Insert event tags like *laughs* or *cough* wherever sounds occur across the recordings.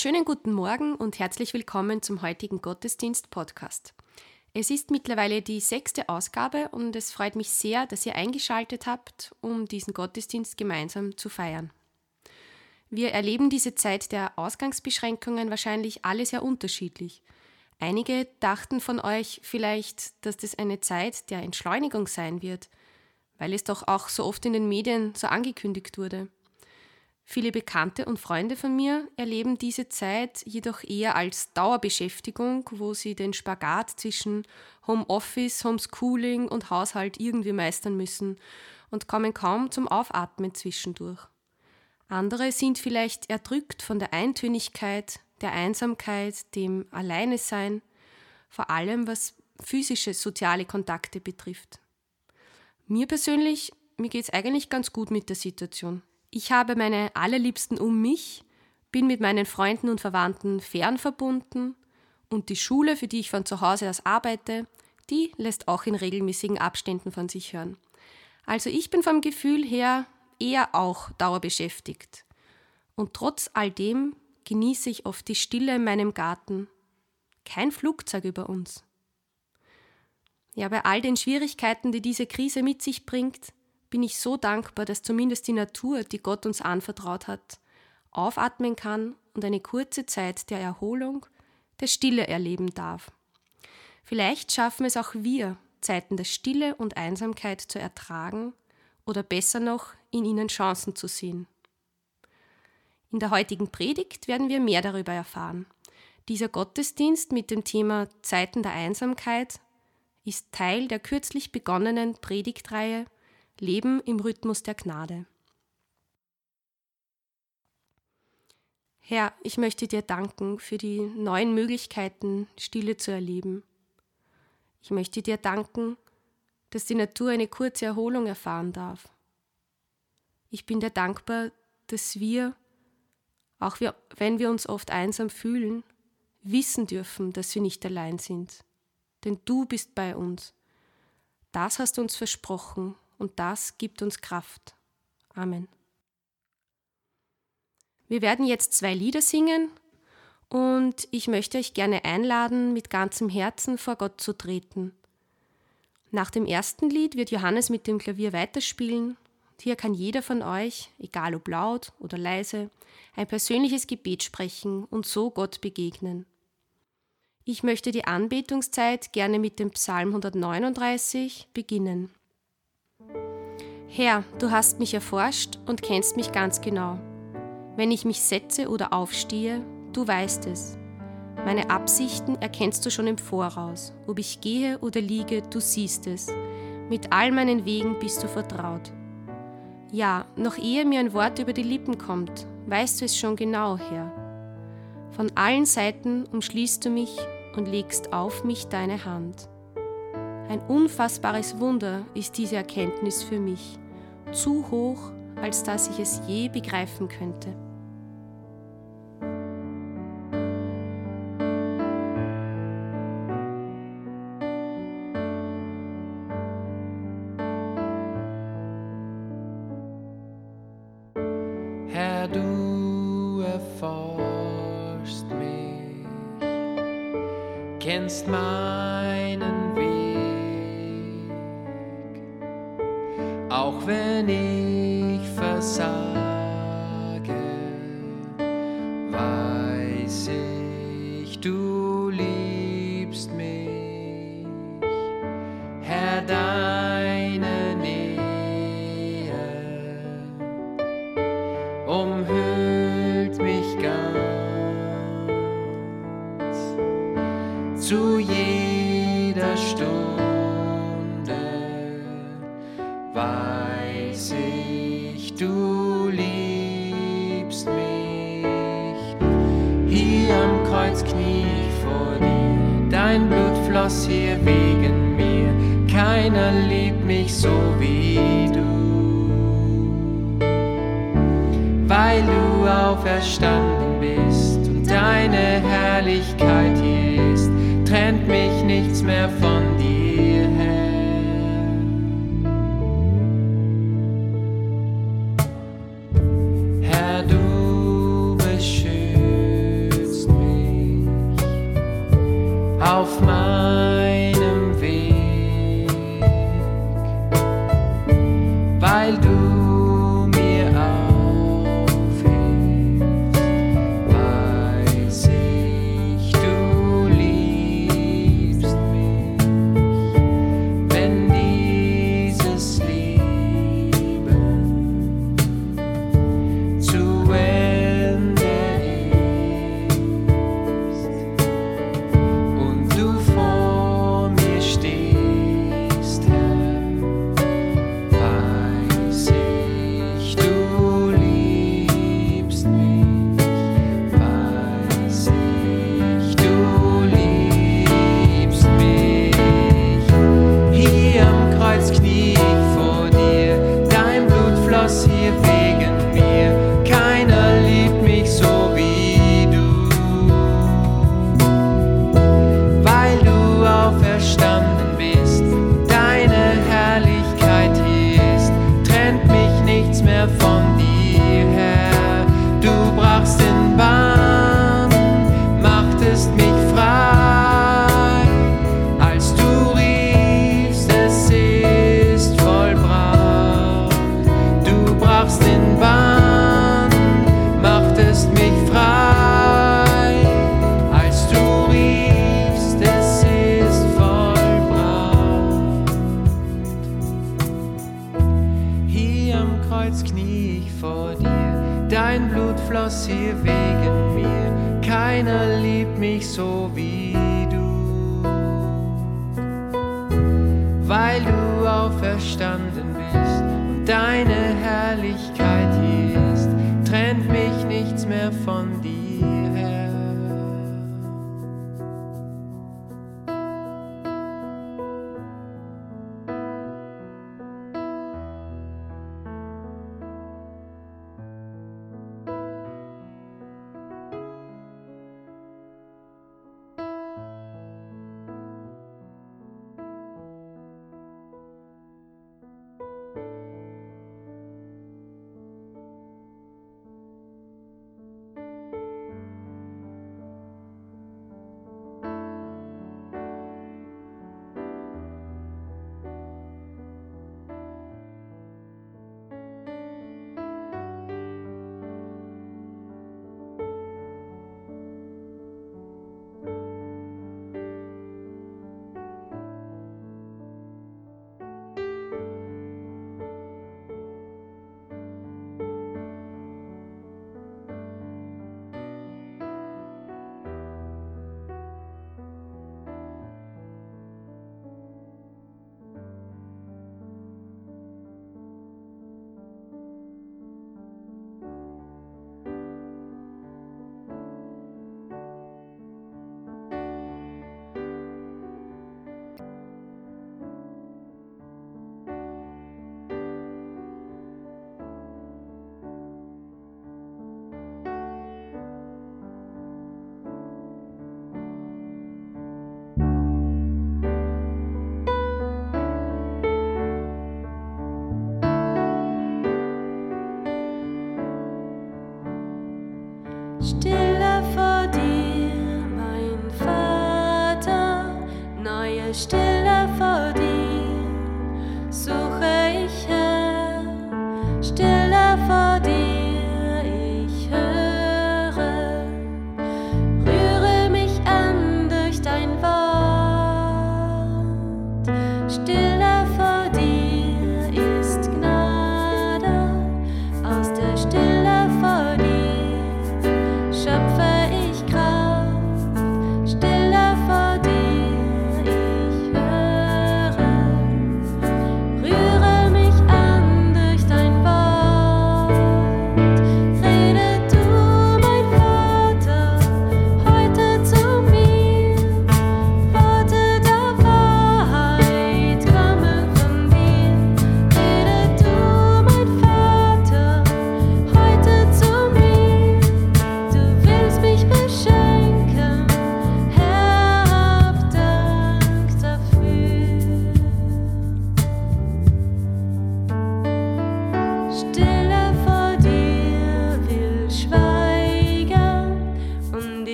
Schönen guten Morgen und herzlich willkommen zum heutigen Gottesdienst-Podcast. Es ist mittlerweile die sechste Ausgabe und es freut mich sehr, dass ihr eingeschaltet habt, um diesen Gottesdienst gemeinsam zu feiern. Wir erleben diese Zeit der Ausgangsbeschränkungen wahrscheinlich alle sehr unterschiedlich. Einige dachten von euch vielleicht, dass das eine Zeit der Entschleunigung sein wird, weil es doch auch so oft in den Medien so angekündigt wurde. Viele Bekannte und Freunde von mir erleben diese Zeit jedoch eher als Dauerbeschäftigung, wo sie den Spagat zwischen Homeoffice, Homeschooling und Haushalt irgendwie meistern müssen und kommen kaum zum Aufatmen zwischendurch. Andere sind vielleicht erdrückt von der Eintönigkeit, der Einsamkeit, dem Alleinesein, vor allem was physische soziale Kontakte betrifft. Mir persönlich, mir geht es eigentlich ganz gut mit der Situation. Ich habe meine allerliebsten um mich, bin mit meinen Freunden und Verwandten fern verbunden und die Schule, für die ich von zu Hause aus arbeite, die lässt auch in regelmäßigen Abständen von sich hören. Also ich bin vom Gefühl her eher auch dauerbeschäftigt. Und trotz all dem genieße ich oft die Stille in meinem Garten. Kein Flugzeug über uns. Ja, bei all den Schwierigkeiten, die diese Krise mit sich bringt, bin ich so dankbar, dass zumindest die Natur, die Gott uns anvertraut hat, aufatmen kann und eine kurze Zeit der Erholung, der Stille erleben darf. Vielleicht schaffen es auch wir, Zeiten der Stille und Einsamkeit zu ertragen oder besser noch, in ihnen Chancen zu sehen. In der heutigen Predigt werden wir mehr darüber erfahren. Dieser Gottesdienst mit dem Thema Zeiten der Einsamkeit ist Teil der kürzlich begonnenen Predigtreihe Leben im Rhythmus der Gnade. Herr, ich möchte dir danken für die neuen Möglichkeiten, Stille zu erleben. Ich möchte dir danken, dass die Natur eine kurze Erholung erfahren darf. Ich bin dir dankbar, dass wir, auch wenn wir uns oft einsam fühlen, wissen dürfen, dass wir nicht allein sind. Denn du bist bei uns. Das hast du uns versprochen und das gibt uns Kraft. Amen. Wir werden jetzt zwei Lieder singen und ich möchte euch gerne einladen, mit ganzem Herzen vor Gott zu treten. Nach dem ersten Lied wird Johannes mit dem Klavier weiterspielen. Hier kann jeder von euch, egal ob laut oder leise, ein persönliches Gebet sprechen und so Gott begegnen. Ich möchte die Anbetungszeit gerne mit dem Psalm 139 beginnen. Herr, du hast mich erforscht und kennst mich ganz genau. Wenn ich mich setze oder aufstehe, du weißt es. Meine Absichten erkennst du schon im Voraus. Ob ich gehe oder liege, du siehst es. Mit all meinen Wegen bist du vertraut. Ja, noch ehe mir ein Wort über die Lippen kommt, weißt du es schon genau, Herr. Von allen Seiten umschließt du mich und legst auf mich deine Hand. Ein unfassbares Wunder ist diese Erkenntnis für mich, zu hoch, als dass ich es je begreifen könnte. Kreuz knie vor dir, dein Blut floss hier wegen mir. Keiner liebt mich so wie du. Weil du auferstanden bist und deine Herrlichkeit hier ist, trennt mich nichts mehr von dir, trennt mich nichts mehr von dir,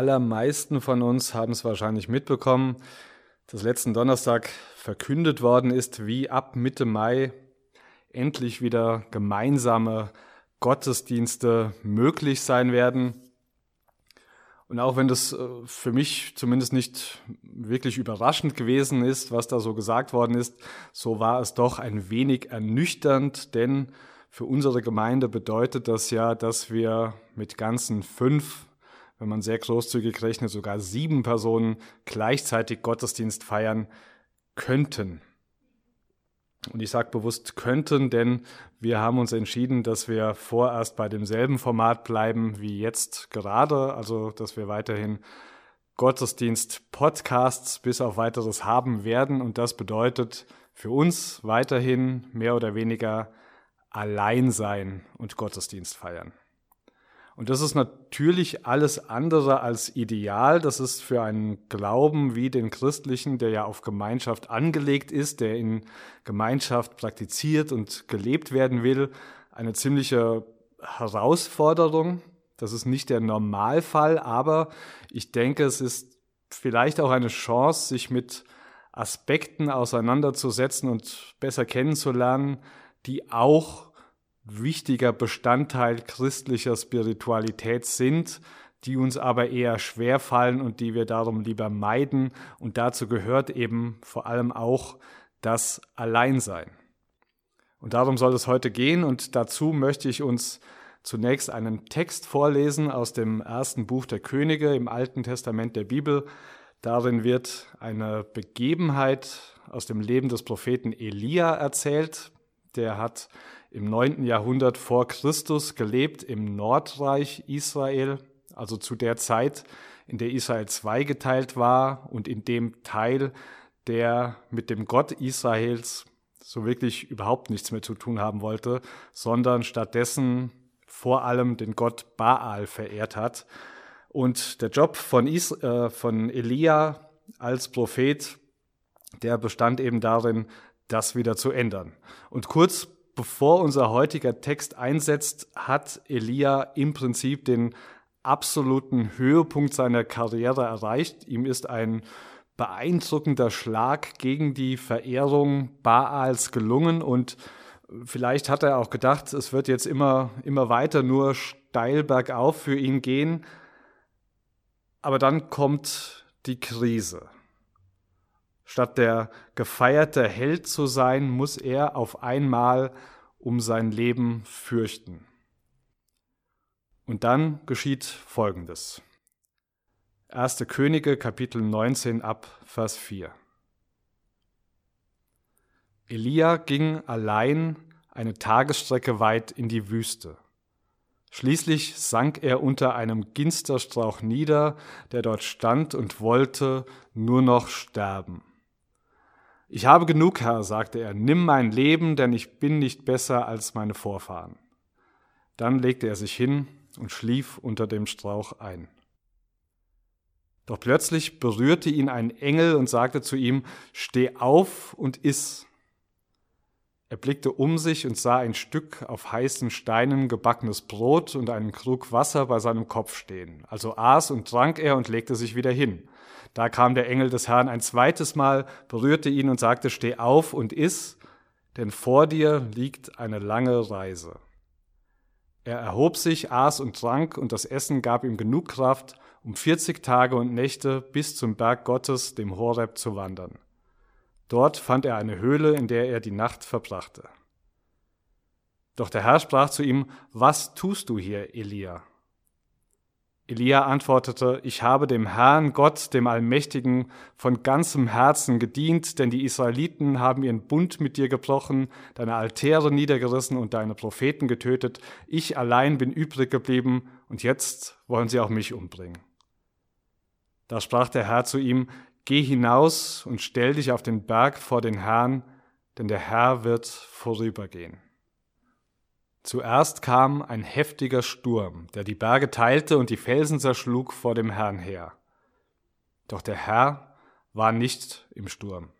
allermeisten von uns haben es wahrscheinlich mitbekommen, dass letzten Donnerstag verkündet worden ist, wie ab Mitte Mai endlich wieder gemeinsame Gottesdienste möglich sein werden. Und auch wenn das äh, für mich zumindest nicht wirklich überraschend gewesen ist, was da so gesagt worden ist, so war es doch ein wenig ernüchternd, denn für unsere Gemeinde bedeutet das ja, dass wir mit ganzen fünf wenn man sehr großzügig rechnet, sogar sieben Personen gleichzeitig Gottesdienst feiern könnten. Und ich sage bewusst könnten, denn wir haben uns entschieden, dass wir vorerst bei demselben Format bleiben wie jetzt gerade, also dass wir weiterhin Gottesdienst-Podcasts bis auf weiteres haben werden. Und das bedeutet für uns weiterhin mehr oder weniger allein sein und Gottesdienst feiern. Und das ist natürlich alles andere als ideal. Das ist für einen Glauben wie den christlichen, der ja auf Gemeinschaft angelegt ist, der in Gemeinschaft praktiziert und gelebt werden will, eine ziemliche Herausforderung. Das ist nicht der Normalfall, aber ich denke, es ist vielleicht auch eine Chance, sich mit Aspekten auseinanderzusetzen und besser kennenzulernen, die auch wichtiger Bestandteil christlicher Spiritualität sind, die uns aber eher schwer fallen und die wir darum lieber meiden. Und dazu gehört eben vor allem auch das Alleinsein. Und darum soll es heute gehen und dazu möchte ich uns zunächst einen Text vorlesen aus dem ersten Buch der Könige im Alten Testament der Bibel. Darin wird eine Begebenheit aus dem Leben des Propheten Elia erzählt. Der hat im 9. Jahrhundert vor Christus gelebt im Nordreich Israel, also zu der Zeit, in der Israel zweigeteilt war und in dem Teil, der mit dem Gott Israels so wirklich überhaupt nichts mehr zu tun haben wollte, sondern stattdessen vor allem den Gott Baal verehrt hat. Und der Job von, Is äh, von Elia als Prophet, der bestand eben darin, das wieder zu ändern. Und kurz bevor unser heutiger Text einsetzt, hat Elia im Prinzip den absoluten Höhepunkt seiner Karriere erreicht. Ihm ist ein beeindruckender Schlag gegen die Verehrung Baals gelungen und vielleicht hat er auch gedacht, es wird jetzt immer, immer weiter nur steil bergauf für ihn gehen. Aber dann kommt die Krise. Statt der gefeierte Held zu sein, muss er auf einmal um sein Leben fürchten. Und dann geschieht Folgendes. 1. Könige Kapitel 19 ab Vers 4. Elia ging allein eine Tagesstrecke weit in die Wüste. Schließlich sank er unter einem Ginsterstrauch nieder, der dort stand und wollte nur noch sterben. Ich habe genug, Herr, sagte er, nimm mein Leben, denn ich bin nicht besser als meine Vorfahren. Dann legte er sich hin und schlief unter dem Strauch ein. Doch plötzlich berührte ihn ein Engel und sagte zu ihm, Steh auf und iss. Er blickte um sich und sah ein Stück auf heißen Steinen gebackenes Brot und einen Krug Wasser bei seinem Kopf stehen. Also aß und trank er und legte sich wieder hin. Da kam der Engel des Herrn ein zweites Mal, berührte ihn und sagte, steh auf und iss, denn vor dir liegt eine lange Reise. Er erhob sich, aß und trank, und das Essen gab ihm genug Kraft, um 40 Tage und Nächte bis zum Berg Gottes, dem Horeb, zu wandern. Dort fand er eine Höhle, in der er die Nacht verbrachte. Doch der Herr sprach zu ihm, Was tust du hier, Elia? Elia antwortete, ich habe dem Herrn Gott, dem Allmächtigen, von ganzem Herzen gedient, denn die Israeliten haben ihren Bund mit dir gebrochen, deine Altäre niedergerissen und deine Propheten getötet. Ich allein bin übrig geblieben und jetzt wollen sie auch mich umbringen. Da sprach der Herr zu ihm, Geh hinaus und stell dich auf den Berg vor den Herrn, denn der Herr wird vorübergehen. Zuerst kam ein heftiger Sturm, der die Berge teilte und die Felsen zerschlug vor dem Herrn her. Doch der Herr war nicht im Sturm.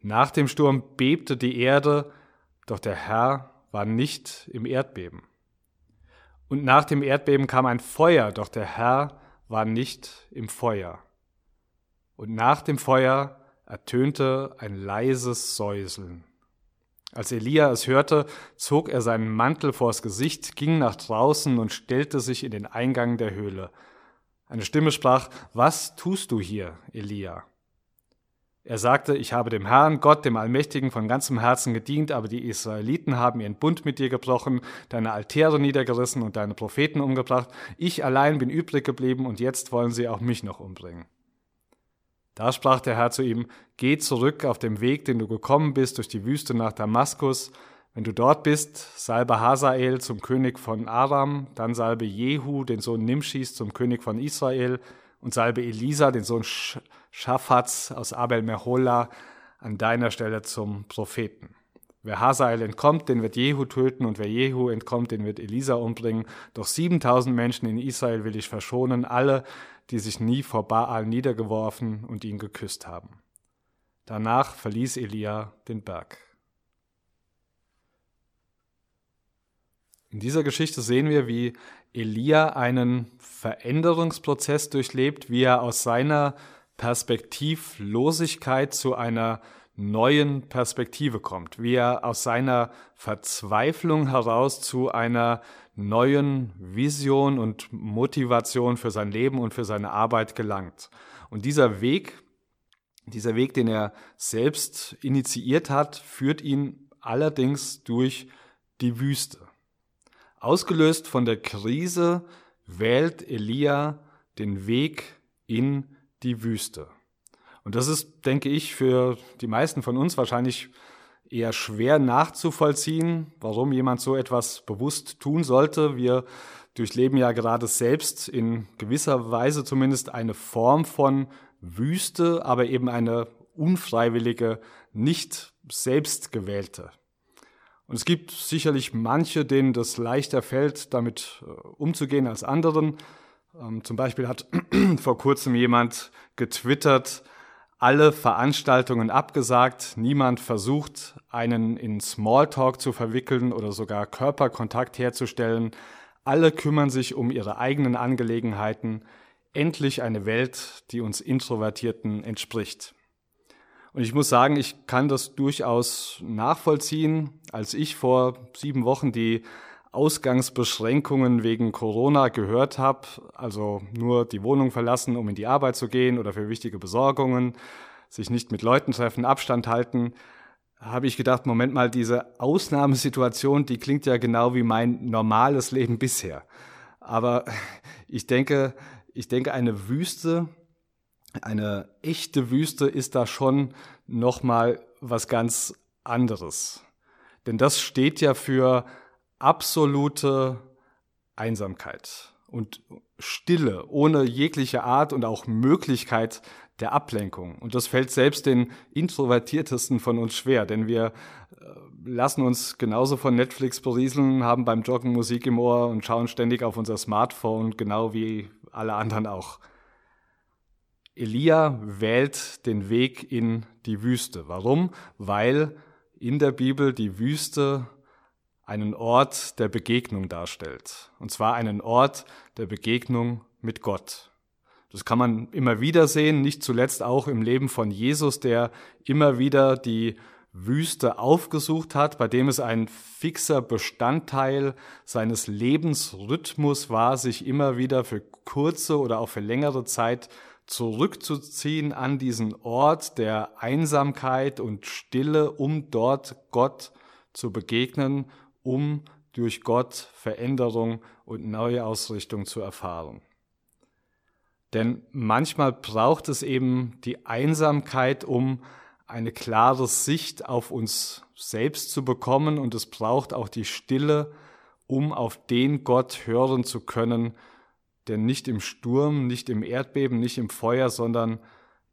Nach dem Sturm bebte die Erde, doch der Herr war nicht im Erdbeben. Und nach dem Erdbeben kam ein Feuer, doch der Herr war nicht im Feuer. Und nach dem Feuer ertönte ein leises Säuseln. Als Elia es hörte, zog er seinen Mantel vors Gesicht, ging nach draußen und stellte sich in den Eingang der Höhle. Eine Stimme sprach, Was tust du hier, Elia? Er sagte, ich habe dem Herrn, Gott, dem Allmächtigen, von ganzem Herzen gedient, aber die Israeliten haben ihren Bund mit dir gebrochen, deine Altäre niedergerissen und deine Propheten umgebracht. Ich allein bin übrig geblieben und jetzt wollen sie auch mich noch umbringen. Da sprach der Herr zu ihm, Geh zurück auf dem Weg, den du gekommen bist, durch die Wüste nach Damaskus. Wenn du dort bist, salbe Hazael zum König von Aram, dann salbe Jehu, den Sohn Nimschis, zum König von Israel, und salbe Elisa, den Sohn Schafats aus Abel Mehola, an deiner Stelle zum Propheten. Wer Hazael entkommt, den wird Jehu töten, und wer Jehu entkommt, den wird Elisa umbringen. Doch 7000 Menschen in Israel will ich verschonen, alle, die sich nie vor Baal niedergeworfen und ihn geküsst haben. Danach verließ Elia den Berg. In dieser Geschichte sehen wir, wie Elia einen Veränderungsprozess durchlebt, wie er aus seiner Perspektivlosigkeit zu einer neuen Perspektive kommt, wie er aus seiner Verzweiflung heraus zu einer neuen Vision und Motivation für sein Leben und für seine Arbeit gelangt. Und dieser Weg, dieser Weg, den er selbst initiiert hat, führt ihn allerdings durch die Wüste. Ausgelöst von der Krise wählt Elia den Weg in die Wüste. Und das ist, denke ich, für die meisten von uns wahrscheinlich eher schwer nachzuvollziehen, warum jemand so etwas bewusst tun sollte. Wir durchleben ja gerade selbst in gewisser Weise zumindest eine Form von Wüste, aber eben eine unfreiwillige, nicht selbstgewählte. Und es gibt sicherlich manche, denen das leichter fällt, damit äh, umzugehen als anderen. Ähm, zum Beispiel hat *clears throat* vor kurzem jemand getwittert, alle Veranstaltungen abgesagt, niemand versucht, einen in Smalltalk zu verwickeln oder sogar Körperkontakt herzustellen, alle kümmern sich um ihre eigenen Angelegenheiten, endlich eine Welt, die uns Introvertierten entspricht. Und ich muss sagen, ich kann das durchaus nachvollziehen. Als ich vor sieben Wochen die Ausgangsbeschränkungen wegen Corona gehört habe, also nur die Wohnung verlassen, um in die Arbeit zu gehen oder für wichtige Besorgungen, sich nicht mit Leuten treffen, Abstand halten, habe ich gedacht, Moment mal, diese Ausnahmesituation, die klingt ja genau wie mein normales Leben bisher. Aber *laughs* ich denke, ich denke, eine Wüste, eine echte Wüste ist da schon nochmal was ganz anderes. Denn das steht ja für absolute Einsamkeit und Stille ohne jegliche Art und auch Möglichkeit der Ablenkung. Und das fällt selbst den introvertiertesten von uns schwer, denn wir äh, lassen uns genauso von Netflix berieseln, haben beim Joggen Musik im Ohr und schauen ständig auf unser Smartphone, genau wie alle anderen auch. Elia wählt den Weg in die Wüste. Warum? Weil in der Bibel die Wüste einen Ort der Begegnung darstellt. Und zwar einen Ort der Begegnung mit Gott. Das kann man immer wieder sehen, nicht zuletzt auch im Leben von Jesus, der immer wieder die Wüste aufgesucht hat, bei dem es ein fixer Bestandteil seines Lebensrhythmus war, sich immer wieder für kurze oder auch für längere Zeit zurückzuziehen an diesen Ort der Einsamkeit und Stille, um dort Gott zu begegnen um durch Gott Veränderung und neue Ausrichtung zu erfahren. Denn manchmal braucht es eben die Einsamkeit, um eine klare Sicht auf uns selbst zu bekommen und es braucht auch die Stille, um auf den Gott hören zu können, der nicht im Sturm, nicht im Erdbeben, nicht im Feuer, sondern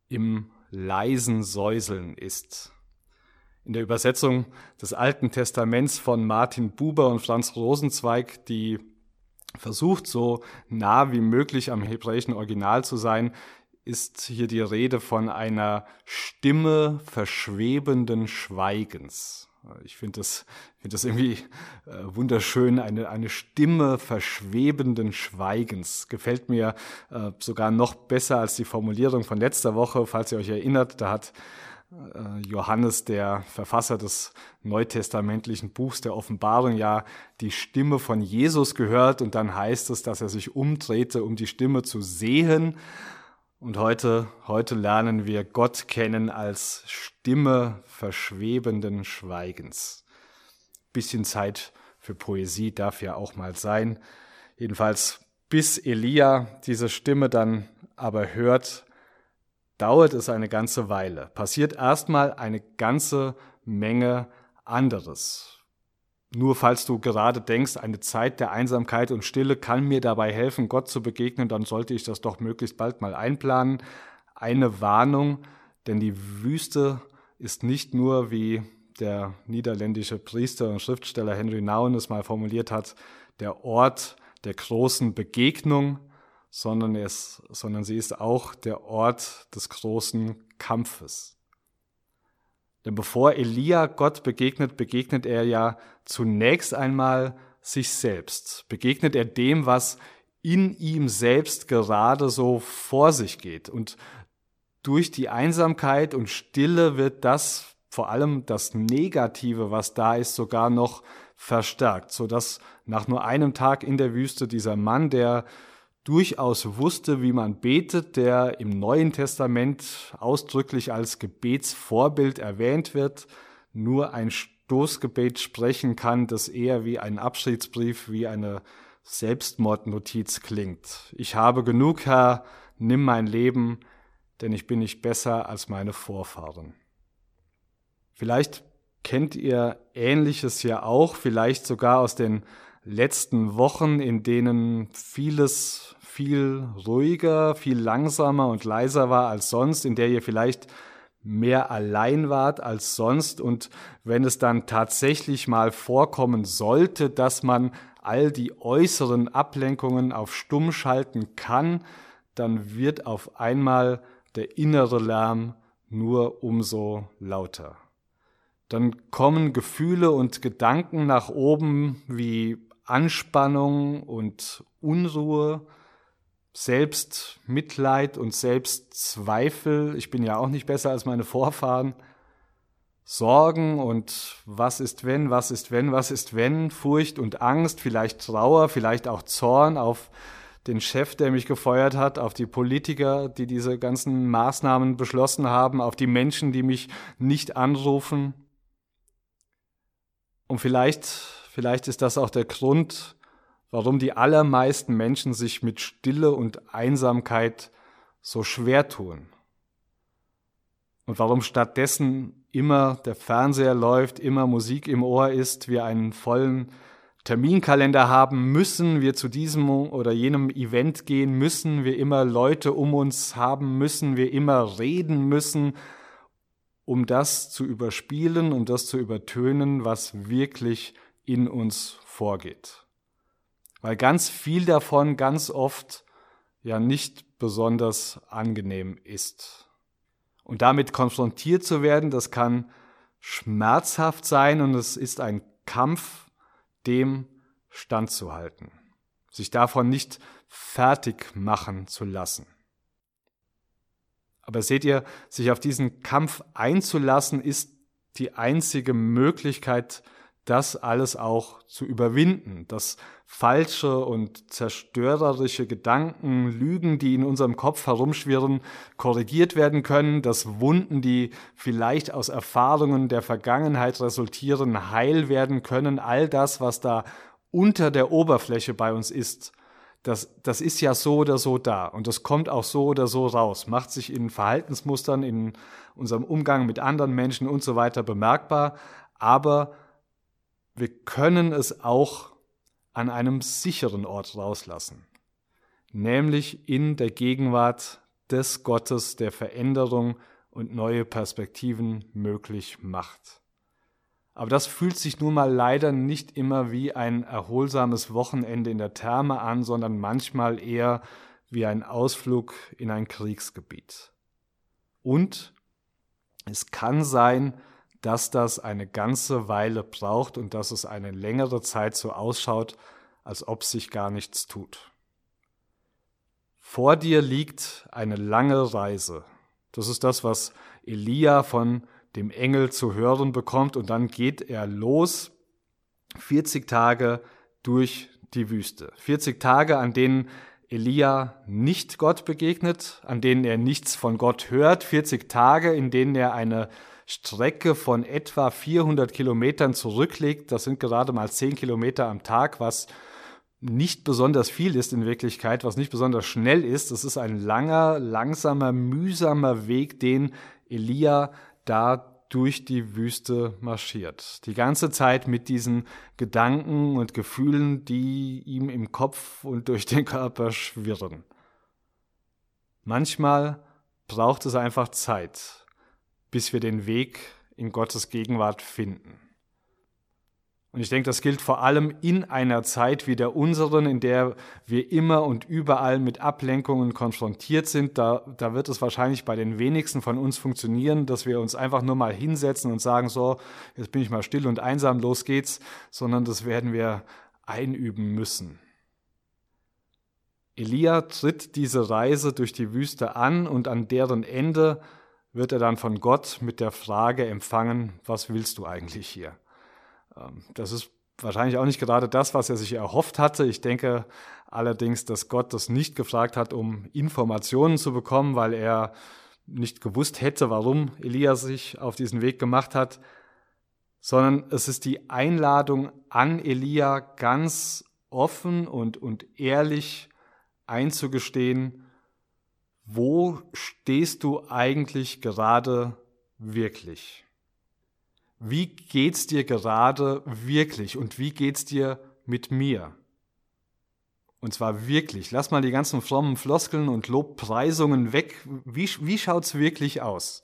im leisen Säuseln ist. In der Übersetzung des Alten Testaments von Martin Buber und Franz Rosenzweig, die versucht, so nah wie möglich am hebräischen Original zu sein, ist hier die Rede von einer Stimme verschwebenden Schweigens. Ich finde das, find das irgendwie äh, wunderschön, eine, eine Stimme verschwebenden Schweigens. Gefällt mir äh, sogar noch besser als die Formulierung von letzter Woche, falls ihr euch erinnert. Da hat Johannes, der Verfasser des neutestamentlichen Buchs der Offenbarung, ja die Stimme von Jesus gehört und dann heißt es, dass er sich umdrehte, um die Stimme zu sehen. Und heute, heute lernen wir Gott kennen als Stimme verschwebenden Schweigens. Bisschen Zeit für Poesie darf ja auch mal sein. Jedenfalls bis Elia diese Stimme dann aber hört, dauert es eine ganze Weile. Passiert erstmal eine ganze Menge anderes. Nur falls du gerade denkst, eine Zeit der Einsamkeit und Stille kann mir dabei helfen, Gott zu begegnen, dann sollte ich das doch möglichst bald mal einplanen. Eine Warnung, denn die Wüste ist nicht nur, wie der niederländische Priester und Schriftsteller Henry Nouwen es mal formuliert hat, der Ort der großen Begegnung, sondern, es, sondern sie ist auch der Ort des großen Kampfes. Denn bevor Elia Gott begegnet, begegnet er ja zunächst einmal sich selbst. Begegnet er dem, was in ihm selbst gerade so vor sich geht. Und durch die Einsamkeit und Stille wird das, vor allem das Negative, was da ist, sogar noch verstärkt, so dass nach nur einem Tag in der Wüste dieser Mann, der durchaus wusste, wie man betet, der im Neuen Testament ausdrücklich als Gebetsvorbild erwähnt wird, nur ein Stoßgebet sprechen kann, das eher wie ein Abschiedsbrief, wie eine Selbstmordnotiz klingt. Ich habe genug, Herr, nimm mein Leben, denn ich bin nicht besser als meine Vorfahren. Vielleicht kennt ihr Ähnliches ja auch, vielleicht sogar aus den letzten Wochen, in denen vieles viel ruhiger, viel langsamer und leiser war als sonst, in der ihr vielleicht mehr allein wart als sonst und wenn es dann tatsächlich mal vorkommen sollte, dass man all die äußeren Ablenkungen auf stumm schalten kann, dann wird auf einmal der innere Lärm nur umso lauter. Dann kommen Gefühle und Gedanken nach oben wie Anspannung und Unruhe, Selbstmitleid und Selbstzweifel. Ich bin ja auch nicht besser als meine Vorfahren. Sorgen und was ist wenn, was ist wenn, was ist wenn, Furcht und Angst, vielleicht Trauer, vielleicht auch Zorn auf den Chef, der mich gefeuert hat, auf die Politiker, die diese ganzen Maßnahmen beschlossen haben, auf die Menschen, die mich nicht anrufen. Und vielleicht Vielleicht ist das auch der Grund, warum die allermeisten Menschen sich mit Stille und Einsamkeit so schwer tun. Und warum stattdessen immer der Fernseher läuft, immer Musik im Ohr ist, wir einen vollen Terminkalender haben müssen, wir zu diesem oder jenem Event gehen müssen, wir immer Leute um uns haben müssen, wir immer reden müssen, um das zu überspielen, um das zu übertönen, was wirklich in uns vorgeht. Weil ganz viel davon ganz oft ja nicht besonders angenehm ist. Und damit konfrontiert zu werden, das kann schmerzhaft sein und es ist ein Kampf, dem standzuhalten, sich davon nicht fertig machen zu lassen. Aber seht ihr, sich auf diesen Kampf einzulassen, ist die einzige Möglichkeit, das alles auch zu überwinden, dass falsche und zerstörerische Gedanken, Lügen, die in unserem Kopf herumschwirren, korrigiert werden können, dass Wunden, die vielleicht aus Erfahrungen der Vergangenheit resultieren, heil werden können, all das, was da unter der Oberfläche bei uns ist, das, das ist ja so oder so da. Und das kommt auch so oder so raus, macht sich in Verhaltensmustern, in unserem Umgang mit anderen Menschen und so weiter bemerkbar, aber wir können es auch an einem sicheren Ort rauslassen, nämlich in der Gegenwart des Gottes, der Veränderung und neue Perspektiven möglich macht. Aber das fühlt sich nun mal leider nicht immer wie ein erholsames Wochenende in der Therme an, sondern manchmal eher wie ein Ausflug in ein Kriegsgebiet. Und es kann sein, dass das eine ganze Weile braucht und dass es eine längere Zeit so ausschaut, als ob sich gar nichts tut. Vor dir liegt eine lange Reise. Das ist das, was Elia von dem Engel zu hören bekommt und dann geht er los 40 Tage durch die Wüste. 40 Tage, an denen Elia nicht Gott begegnet, an denen er nichts von Gott hört. 40 Tage, in denen er eine Strecke von etwa 400 Kilometern zurücklegt. Das sind gerade mal 10 Kilometer am Tag, was nicht besonders viel ist in Wirklichkeit, was nicht besonders schnell ist. Es ist ein langer, langsamer, mühsamer Weg, den Elia da durch die Wüste marschiert. Die ganze Zeit mit diesen Gedanken und Gefühlen, die ihm im Kopf und durch den Körper schwirren. Manchmal braucht es einfach Zeit, bis wir den Weg in Gottes Gegenwart finden. Und ich denke, das gilt vor allem in einer Zeit wie der unseren, in der wir immer und überall mit Ablenkungen konfrontiert sind. Da, da wird es wahrscheinlich bei den wenigsten von uns funktionieren, dass wir uns einfach nur mal hinsetzen und sagen, so, jetzt bin ich mal still und einsam, los geht's, sondern das werden wir einüben müssen. Elia tritt diese Reise durch die Wüste an und an deren Ende wird er dann von Gott mit der Frage empfangen, was willst du eigentlich hier? Ähm, das ist wahrscheinlich auch nicht gerade das, was er sich erhofft hatte. Ich denke allerdings, dass Gott das nicht gefragt hat, um Informationen zu bekommen, weil er nicht gewusst hätte, warum Elia sich auf diesen Weg gemacht hat, sondern es ist die Einladung an Elia ganz offen und, und ehrlich einzugestehen, wo stehst du eigentlich gerade wirklich? wie geht's dir gerade wirklich und wie geht's dir mit mir? Und zwar wirklich. Lass mal die ganzen frommen Floskeln und Lobpreisungen weg. Wie, wie schaut's wirklich aus?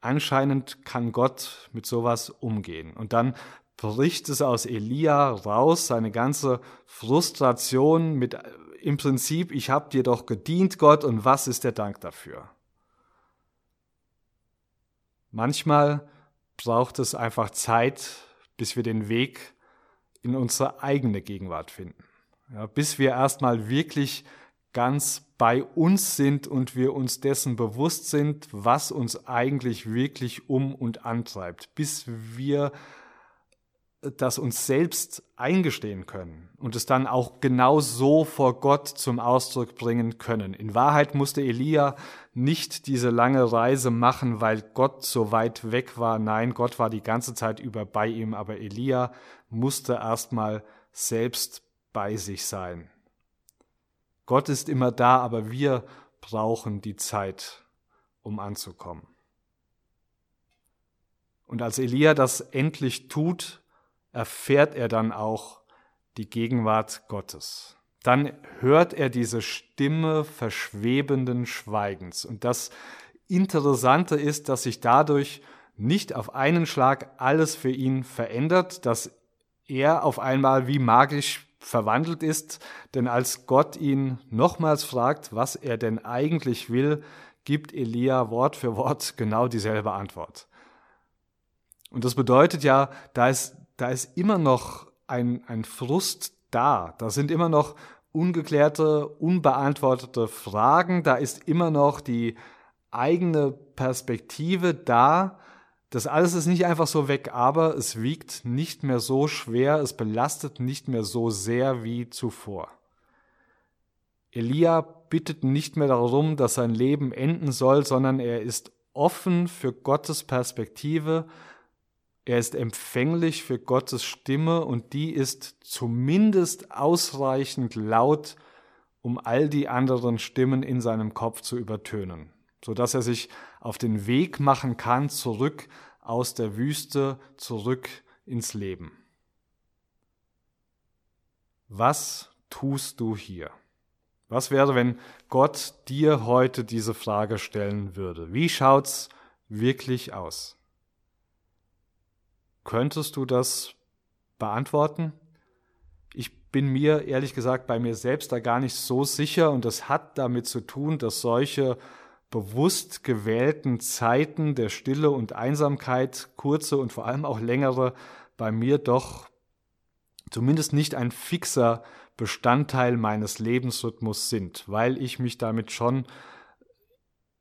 Anscheinend kann Gott mit sowas umgehen. Und dann bricht es aus Elia raus, seine ganze Frustration mit im Prinzip, ich habe dir doch gedient, Gott, und was ist der Dank dafür? Manchmal braucht es einfach Zeit, bis wir den Weg in unsere eigene Gegenwart finden. Ja, bis wir erstmal wirklich ganz bei uns sind und wir uns dessen bewusst sind, was uns eigentlich wirklich um und antreibt, bis wir das uns selbst eingestehen können und es dann auch genau so vor Gott zum Ausdruck bringen können. In Wahrheit musste Elia nicht diese lange Reise machen, weil Gott so weit weg war. Nein, Gott war die ganze Zeit über bei ihm, aber Elia musste erstmal selbst bei sich sein. Gott ist immer da, aber wir brauchen die Zeit, um anzukommen. Und als Elia das endlich tut, erfährt er dann auch die Gegenwart Gottes. Dann hört er diese Stimme verschwebenden Schweigens. Und das Interessante ist, dass sich dadurch nicht auf einen Schlag alles für ihn verändert, dass er auf einmal wie magisch verwandelt ist, denn als Gott ihn nochmals fragt, was er denn eigentlich will, gibt Elia Wort für Wort genau dieselbe Antwort. Und das bedeutet ja, da ist da ist immer noch ein, ein Frust da. Da sind immer noch ungeklärte, unbeantwortete Fragen. Da ist immer noch die eigene Perspektive da. Das alles ist nicht einfach so weg, aber es wiegt nicht mehr so schwer, es belastet nicht mehr so sehr wie zuvor. Elia bittet nicht mehr darum, dass sein Leben enden soll, sondern er ist offen für Gottes Perspektive er ist empfänglich für Gottes Stimme und die ist zumindest ausreichend laut, um all die anderen Stimmen in seinem Kopf zu übertönen, so dass er sich auf den Weg machen kann zurück aus der Wüste, zurück ins Leben. Was tust du hier? Was wäre, wenn Gott dir heute diese Frage stellen würde? Wie schaut's wirklich aus? Könntest du das beantworten? Ich bin mir ehrlich gesagt bei mir selbst da gar nicht so sicher und das hat damit zu tun, dass solche bewusst gewählten Zeiten der Stille und Einsamkeit, kurze und vor allem auch längere, bei mir doch zumindest nicht ein fixer Bestandteil meines Lebensrhythmus sind, weil ich mich damit schon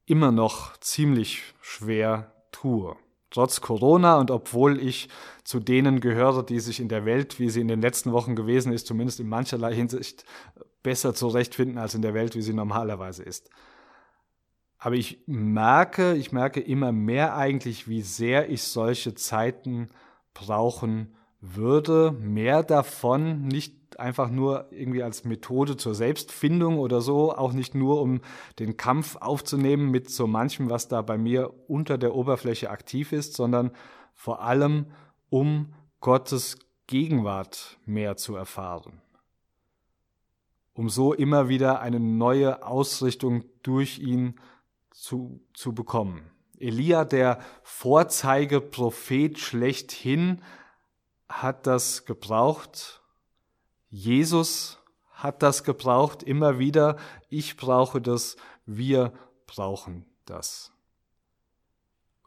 immer noch ziemlich schwer tue. Trotz Corona und obwohl ich zu denen gehöre, die sich in der Welt, wie sie in den letzten Wochen gewesen ist, zumindest in mancherlei Hinsicht besser zurechtfinden als in der Welt, wie sie normalerweise ist. Aber ich merke, ich merke immer mehr eigentlich, wie sehr ich solche Zeiten brauchen würde. Mehr davon, nicht einfach nur irgendwie als Methode zur Selbstfindung oder so, auch nicht nur um den Kampf aufzunehmen mit so manchem, was da bei mir unter der Oberfläche aktiv ist, sondern vor allem um Gottes Gegenwart mehr zu erfahren. Um so immer wieder eine neue Ausrichtung durch ihn zu, zu bekommen. Elia, der Vorzeigeprophet schlechthin, hat das gebraucht. Jesus hat das gebraucht, immer wieder. Ich brauche das, wir brauchen das.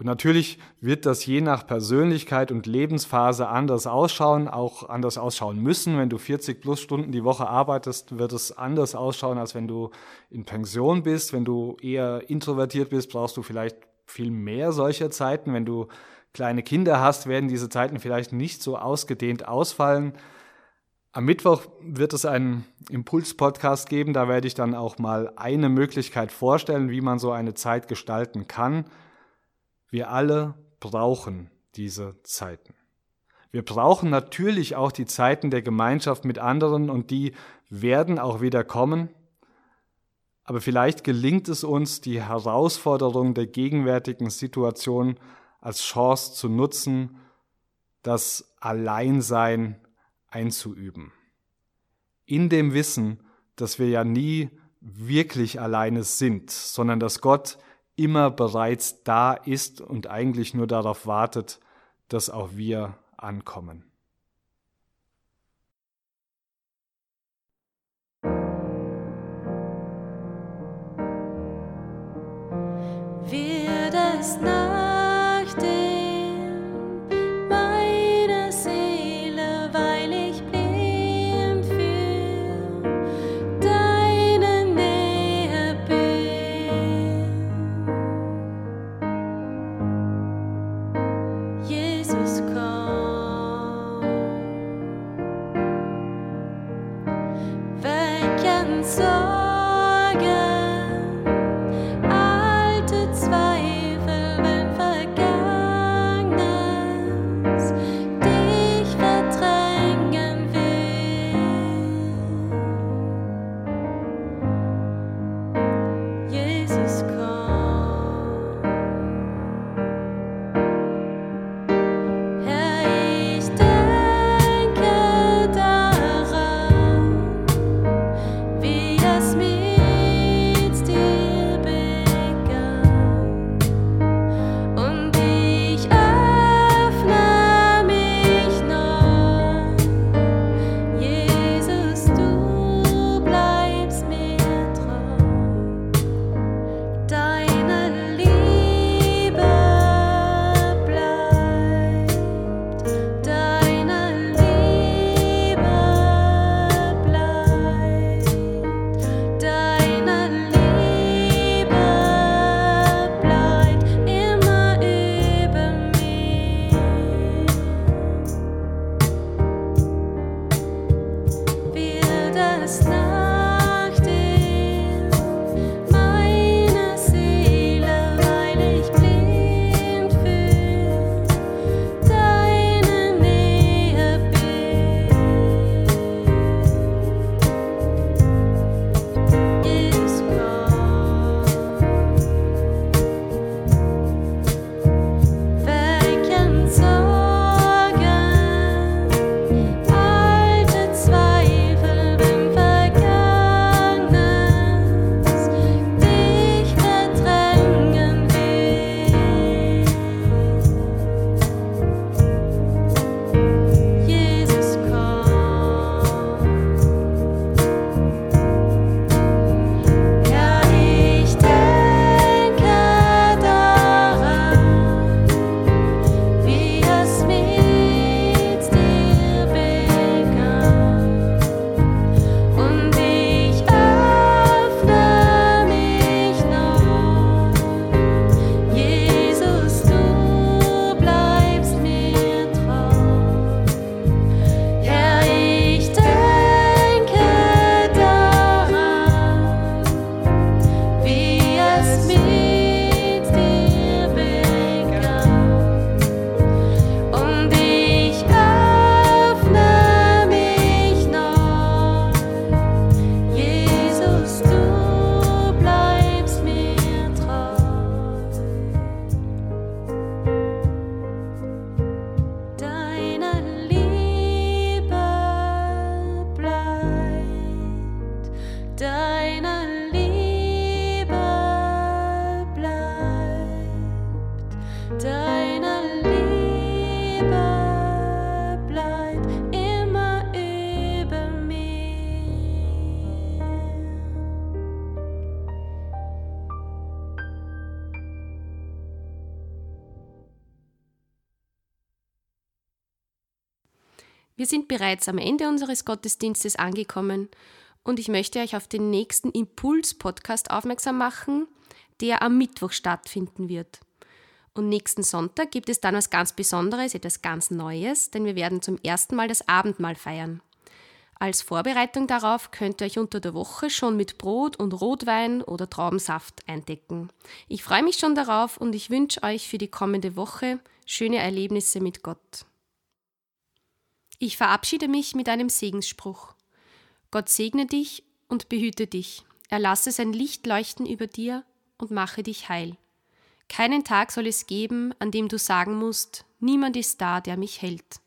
Und natürlich wird das je nach Persönlichkeit und Lebensphase anders ausschauen, auch anders ausschauen müssen. Wenn du 40 plus Stunden die Woche arbeitest, wird es anders ausschauen, als wenn du in Pension bist. Wenn du eher introvertiert bist, brauchst du vielleicht viel mehr solcher Zeiten. Wenn du kleine Kinder hast, werden diese Zeiten vielleicht nicht so ausgedehnt ausfallen. Am Mittwoch wird es einen Impuls-Podcast geben. Da werde ich dann auch mal eine Möglichkeit vorstellen, wie man so eine Zeit gestalten kann. Wir alle brauchen diese Zeiten. Wir brauchen natürlich auch die Zeiten der Gemeinschaft mit anderen und die werden auch wieder kommen. Aber vielleicht gelingt es uns, die Herausforderung der gegenwärtigen Situation als Chance zu nutzen, das Alleinsein einzuüben. In dem Wissen, dass wir ja nie wirklich alleine sind, sondern dass Gott immer bereits da ist und eigentlich nur darauf wartet, dass auch wir ankommen. Wir sind bereits am Ende unseres Gottesdienstes angekommen und ich möchte euch auf den nächsten Impuls-Podcast aufmerksam machen, der am Mittwoch stattfinden wird. Und nächsten Sonntag gibt es dann was ganz Besonderes, etwas ganz Neues, denn wir werden zum ersten Mal das Abendmahl feiern. Als Vorbereitung darauf könnt ihr euch unter der Woche schon mit Brot und Rotwein oder Traubensaft eindecken. Ich freue mich schon darauf und ich wünsche euch für die kommende Woche schöne Erlebnisse mit Gott. Ich verabschiede mich mit einem Segensspruch. Gott segne dich und behüte dich. Er lasse sein Licht leuchten über dir und mache dich heil. Keinen Tag soll es geben, an dem du sagen musst, niemand ist da, der mich hält.